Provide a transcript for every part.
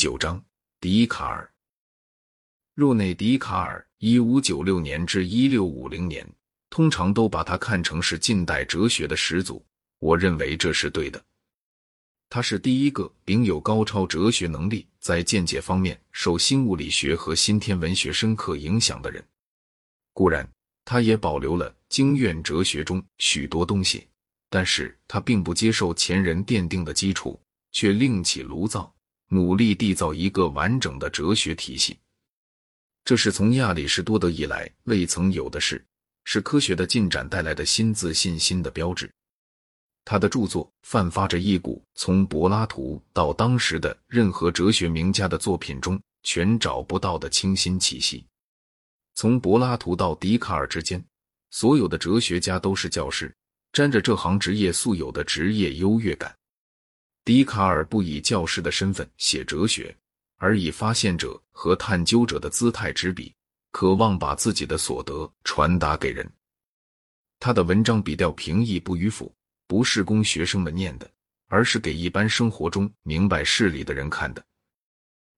九章，笛卡尔。若内·笛卡尔（一五九六年至一六五零年），通常都把他看成是近代哲学的始祖。我认为这是对的。他是第一个秉有高超哲学能力，在见解方面受新物理学和新天文学深刻影响的人。固然，他也保留了经院哲学中许多东西，但是他并不接受前人奠定的基础，却另起炉灶，努力缔造一个完整的哲学体系。这是从亚里士多德以来未曾有的事，是科学的进展带来的新自信心的标志。他的著作散发着一股从柏拉图到当时的任何哲学名家的作品中全找不到的清新气息。从柏拉图到笛卡尔之间，所有的哲学家都是教师，沾着这行职业素有的职业优越感。笛卡尔不以教师的身份写哲学，而以发现者和探究者的姿态执笔，渴望把自己的所得传达给人。他的文章笔调平易不迂腐。不是供学生们念的，而是给一般生活中明白事理的人看的，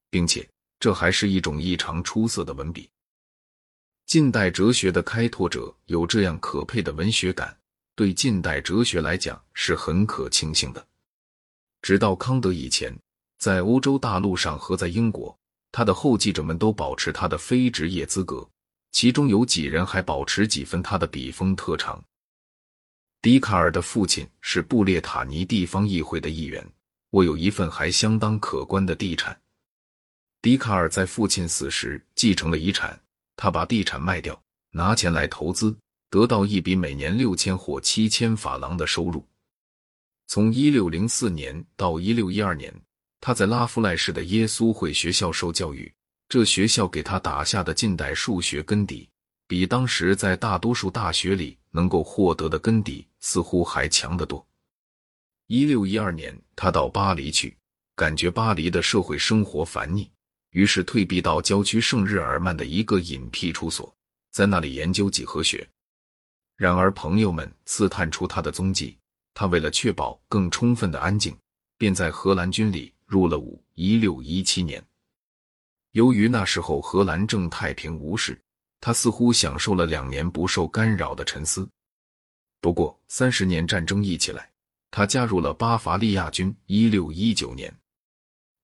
并且这还是一种异常出色的文笔。近代哲学的开拓者有这样可佩的文学感，对近代哲学来讲是很可庆幸的。直到康德以前，在欧洲大陆上和在英国，他的后继者们都保持他的非职业资格，其中有几人还保持几分他的笔锋特长。笛卡尔的父亲是布列塔尼地方议会的议员，握有一份还相当可观的地产。笛卡尔在父亲死时继承了遗产，他把地产卖掉，拿钱来投资，得到一笔每年六千或七千法郎的收入。从一六零四年到一六一二年，他在拉夫赖市的耶稣会学校受教育，这学校给他打下的近代数学根底。比当时在大多数大学里能够获得的根底似乎还强得多。一六一二年，他到巴黎去，感觉巴黎的社会生活烦腻，于是退避到郊区圣日耳曼的一个隐僻处所，在那里研究几何学。然而，朋友们刺探出他的踪迹，他为了确保更充分的安静，便在荷兰军里入了伍。一六一七年，由于那时候荷兰正太平无事。他似乎享受了两年不受干扰的沉思。不过，三十年战争一起来，他加入了巴伐利亚军。一六一九年，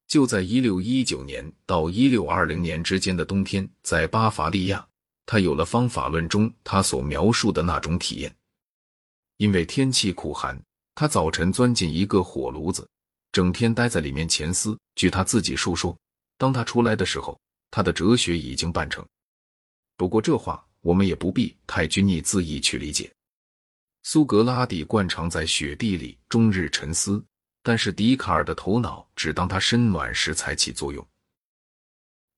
就在一六一九年到一六二零年之间的冬天，在巴伐利亚，他有了方法论中他所描述的那种体验。因为天气苦寒，他早晨钻进一个火炉子，整天待在里面潜思。据他自己述说，当他出来的时候，他的哲学已经办成。不过这话我们也不必太拘泥自意去理解。苏格拉底惯常在雪地里终日沉思，但是笛卡尔的头脑只当他身暖时才起作用。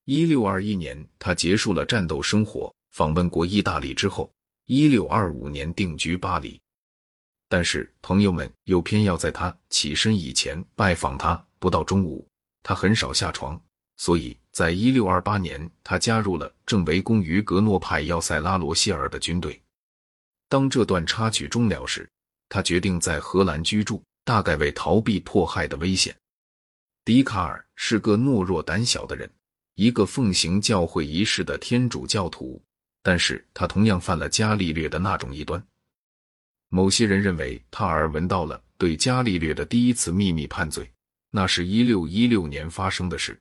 一六二一年，他结束了战斗生活，访问过意大利之后，一六二五年定居巴黎。但是朋友们又偏要在他起身以前拜访他，不到中午，他很少下床。所以在一六二八年，他加入了正围攻于格诺派要塞拉罗谢尔的军队。当这段插曲终了时，他决定在荷兰居住，大概为逃避迫害的危险。笛卡尔是个懦弱胆小的人，一个奉行教会仪式的天主教徒，但是他同样犯了伽利略的那种异端。某些人认为他耳闻到了对伽利略的第一次秘密判罪，那是一六一六年发生的事。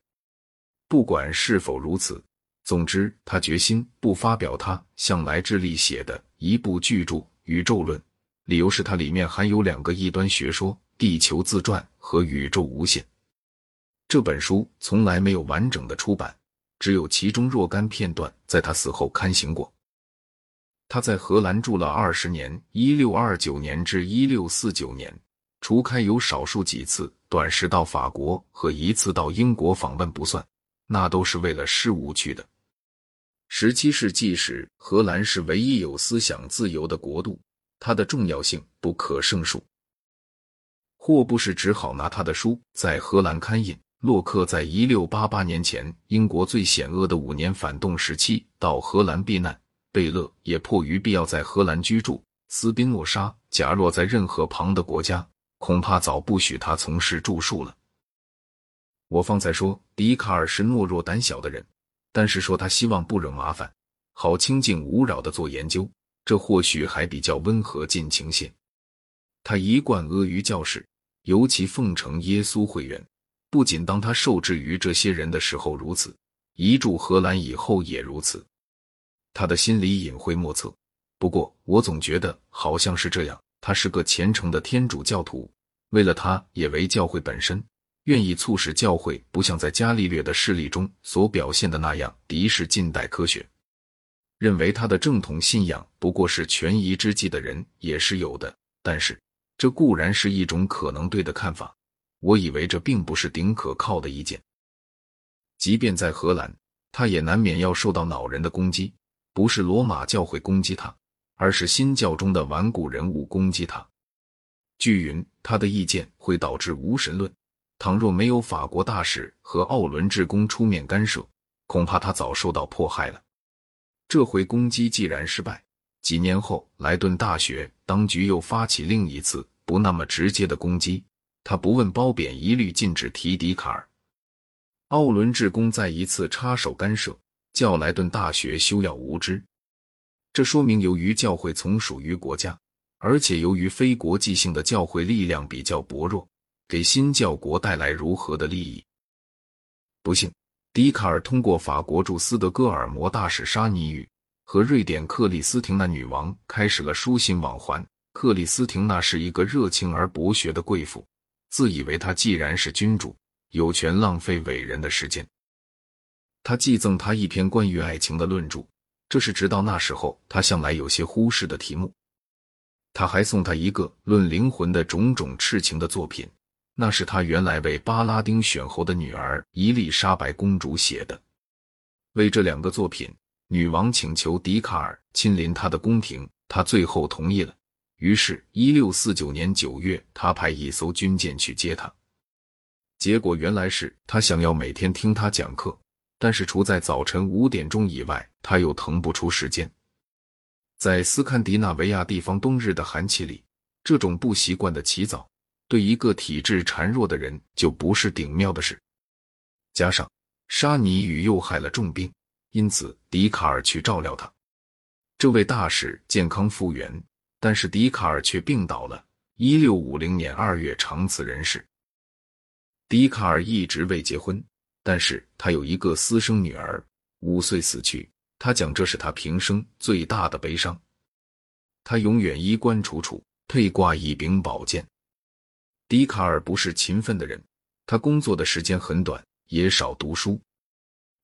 不管是否如此，总之，他决心不发表他向来致力写的一部巨著《宇宙论》，理由是它里面含有两个异端学说：地球自转和宇宙无限。这本书从来没有完整的出版，只有其中若干片段在他死后刊行过。他在荷兰住了二十年（一六二九年至一六四九年），除开有少数几次短时到法国和一次到英国访问不算。那都是为了事务去的。十七世纪时，荷兰是唯一有思想自由的国度，它的重要性不可胜数。霍布士只好拿他的书在荷兰刊印。洛克在一六八八年前英国最险恶的五年反动时期到荷兰避难，贝勒也迫于必要在荷兰居住。斯宾诺莎假若在任何旁的国家，恐怕早不许他从事著述了。我方才说笛卡尔是懦弱胆小的人，但是说他希望不惹麻烦，好清静无扰的做研究，这或许还比较温和尽情些。他一贯阿谀教士，尤其奉承耶稣会员，不仅当他受制于这些人的时候如此，移驻荷兰以后也如此。他的心里隐晦莫测，不过我总觉得好像是这样。他是个虔诚的天主教徒，为了他也为教会本身，愿意促使教会不像在伽利略的事例中所表现的那样敌视近代科学。认为他的正统信仰不过是权宜之计的人也是有的，但是这固然是一种可能对的看法。我以为这并不是顶可靠的意见。即便在荷兰，他也难免要受到恼人的攻击，不是罗马教会攻击他。而是新教中的顽固人物攻击他。据云，他的意见会导致无神论。倘若没有法国大使和奥伦治公出面干涉，恐怕他早受到迫害了。这回攻击既然失败，几年后莱顿大学当局又发起另一次不那么直接的攻击，他不问褒贬，一律禁止提笛卡尔。奥伦治公再一次插手干涉，叫莱顿大学休要无知。这说明，由于教会从属于国家，而且由于非国际性的教会力量比较薄弱，给新教国带来如何的利益？不幸，笛卡尔通过法国驻斯德哥尔摩大使沙尼语和瑞典克里斯廷娜女王开始了书信往还。克里斯廷娜是一个热情而博学的贵妇，自以为她既然是君主，有权浪费伟人的时间。他寄赠他一篇关于爱情的论著。这是直到那时候他向来有些忽视的题目。他还送他一个论灵魂的种种痴情的作品，那是他原来为巴拉丁选侯的女儿伊丽莎白公主写的。为这两个作品，女王请求笛卡尔亲临她的宫廷，他最后同意了。于是，一六四九年九月，他派一艘军舰去接他。结果原来是他想要每天听他讲课。但是，除在早晨五点钟以外，他又腾不出时间。在斯堪的纳维亚地方冬日的寒气里，这种不习惯的起早，对一个体质孱弱的人就不是顶妙的事。加上沙尼与又害了重病，因此笛卡尔去照料他。这位大使健康复原，但是笛卡尔却病倒了。一六五零年二月长辞人世。笛卡尔一直未结婚。但是他有一个私生女儿，五岁死去。他讲这是他平生最大的悲伤。他永远衣冠楚楚，佩挂一柄宝剑。笛卡尔不是勤奋的人，他工作的时间很短，也少读书。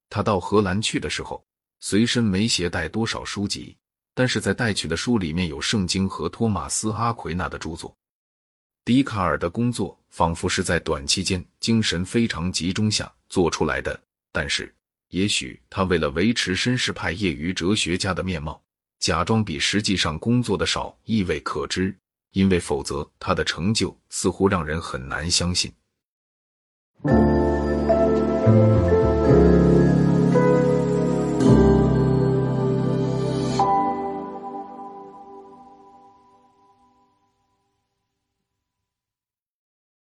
他到荷兰去的时候，随身没携带多少书籍，但是在带去的书里面有圣经和托马斯·阿奎那的著作。笛卡尔的工作仿佛是在短期间精神非常集中下做出来的，但是也许他为了维持绅士派业余哲学家的面貌，假装比实际上工作的少，亦未可知。因为否则他的成就似乎让人很难相信。